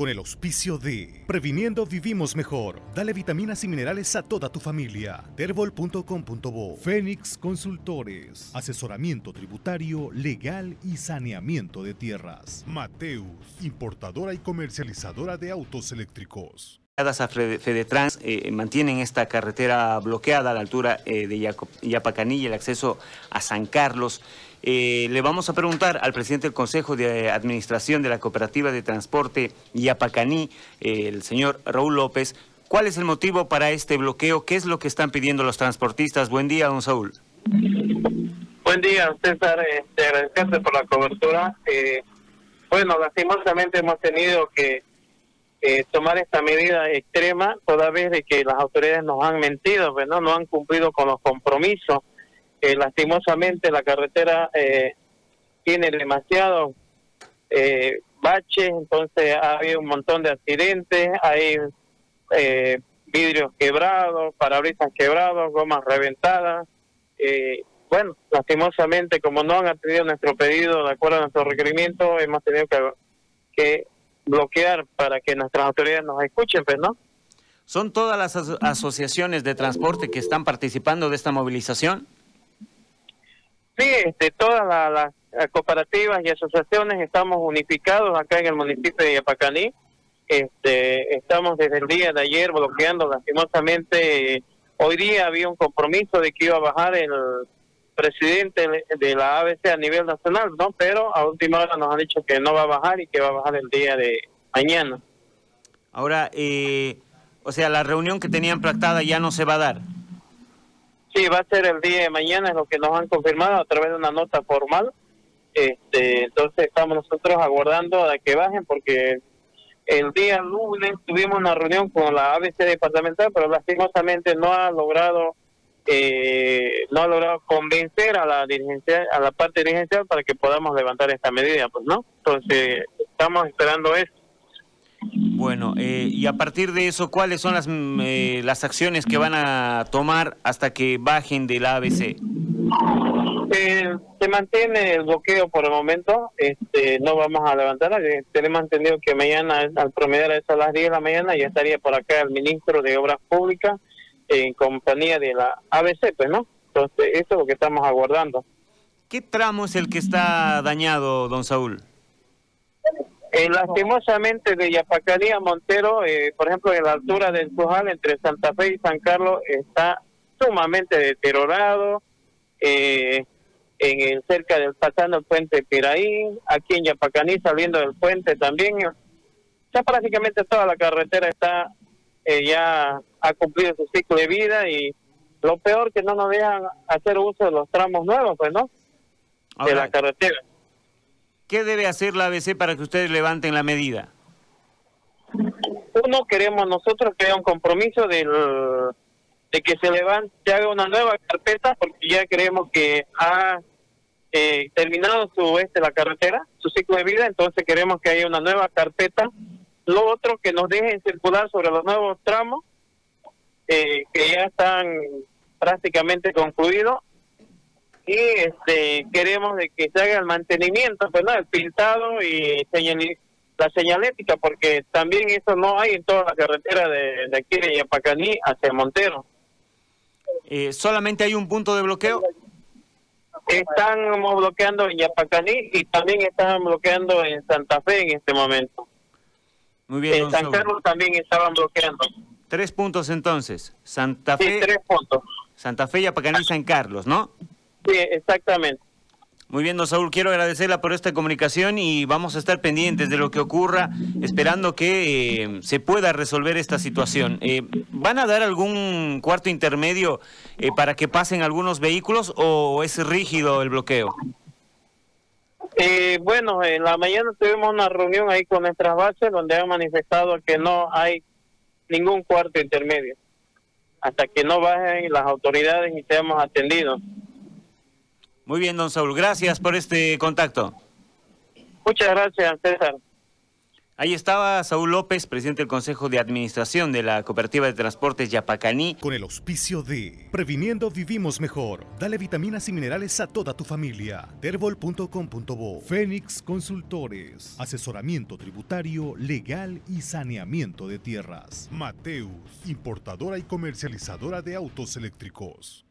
con el auspicio de Previniendo Vivimos Mejor. Dale vitaminas y minerales a toda tu familia. Terbol.com.bo Fénix Consultores. Asesoramiento tributario, legal y saneamiento de tierras. Mateus, importadora y comercializadora de autos eléctricos a Fedetrans eh, mantienen esta carretera bloqueada a la altura eh, de Yapacaní y el acceso a San Carlos. Eh, le vamos a preguntar al presidente del Consejo de Administración de la Cooperativa de Transporte Yapacaní, el señor Raúl López, cuál es el motivo para este bloqueo, qué es lo que están pidiendo los transportistas. Buen día, don Saúl. Buen día, César. Te agradecerte por la cobertura. bueno, lastimosamente hemos tenido que eh, tomar esta medida extrema toda vez de que las autoridades nos han mentido, pues, ¿no? no han cumplido con los compromisos. Eh, lastimosamente la carretera eh, tiene demasiado eh, baches, entonces ha habido un montón de accidentes, hay vidrios quebrados, parabrisas quebrados, gomas reventadas. bueno, lastimosamente como no han atendido nuestro pedido de acuerdo a nuestro requerimiento, hemos tenido que, que bloquear para que nuestras autoridades nos escuchen, pues, ¿no? ¿Son todas las asociaciones de transporte que están participando de esta movilización? Sí, este, todas las, cooperativas y asociaciones estamos unificados acá en el municipio de Yapacaní. Este, estamos desde el día de ayer bloqueando lastimosamente. Hoy día había un compromiso de que iba a bajar el presidente de la ABC a nivel nacional, ¿no? Pero a última hora nos han dicho que no va a bajar y que va a bajar el día de mañana. Ahora, eh, o sea, la reunión que tenían pactada ya no se va a dar. Sí, va a ser el día de mañana, es lo que nos han confirmado a través de una nota formal. Este, entonces estamos nosotros aguardando a que bajen porque el día lunes tuvimos una reunión con la ABC departamental, pero lastimosamente no ha logrado eh, no ha logrado convencer a la dirigencia, a la parte dirigencial para que podamos levantar esta medida, pues no. Entonces estamos esperando eso. Bueno, eh, y a partir de eso, ¿cuáles son las mm, eh, las acciones que van a tomar hasta que bajen del ABC? Eh, se mantiene el bloqueo por el momento, este, no vamos a levantar, tenemos entendido que mañana, al promediar eso a las 10 de la mañana, ya estaría por acá el ministro de Obras Públicas en compañía de la ABC, pues, ¿no? Entonces, eso es lo que estamos aguardando. ¿Qué tramo es el que está dañado, don Saúl? Eh, lastimosamente de Yapacaní a Montero, eh, por ejemplo, en la altura del Pujal, entre Santa Fe y San Carlos, está sumamente deteriorado. Eh, en el cerca del pasando el puente Piraí, aquí en Yapacaní saliendo del puente también. Ya prácticamente toda la carretera está eh, ya ha cumplido su ciclo de vida y lo peor que no nos dejan hacer uso de los tramos nuevos, pues, ¿no? de la carretera. ¿Qué debe hacer la ABC para que ustedes levanten la medida? Uno, queremos nosotros que haya un compromiso del, de que se levante, se haga una nueva carpeta, porque ya creemos que ha eh, terminado su este la carretera, su ciclo de vida, entonces queremos que haya una nueva carpeta. Lo otro, que nos dejen circular sobre los nuevos tramos eh, que ya están prácticamente concluidos y este queremos de que se haga el mantenimiento, pues, el pintado y la señalética, porque también eso no hay en toda la carretera de, aquí de Yapacaní hacia Montero. Eh, ¿Solamente hay un punto de bloqueo? Están bloqueando en Yapacaní y también están bloqueando en Santa Fe en este momento. Muy bien. En San Carlos también estaban bloqueando. Tres puntos entonces. Santa Fe. Sí, tres puntos. Santa Fe, y San Carlos, ¿no? Sí, exactamente. Muy bien, don Saúl, quiero agradecerla por esta comunicación y vamos a estar pendientes de lo que ocurra, esperando que eh, se pueda resolver esta situación. Eh, ¿Van a dar algún cuarto intermedio eh, para que pasen algunos vehículos o es rígido el bloqueo? bueno, en la mañana tuvimos una reunión ahí con nuestras bases donde han manifestado que no hay ningún cuarto intermedio hasta que no bajen las autoridades y seamos atendidos. Muy bien, don Saúl, gracias por este contacto. Muchas gracias, César. Ahí estaba Saúl López, presidente del Consejo de Administración de la Cooperativa de Transportes Yapacaní. Con el auspicio de Previniendo Vivimos Mejor. Dale vitaminas y minerales a toda tu familia. Terbol.com.bo. Fénix Consultores. Asesoramiento tributario, legal y saneamiento de tierras. Mateus, importadora y comercializadora de autos eléctricos.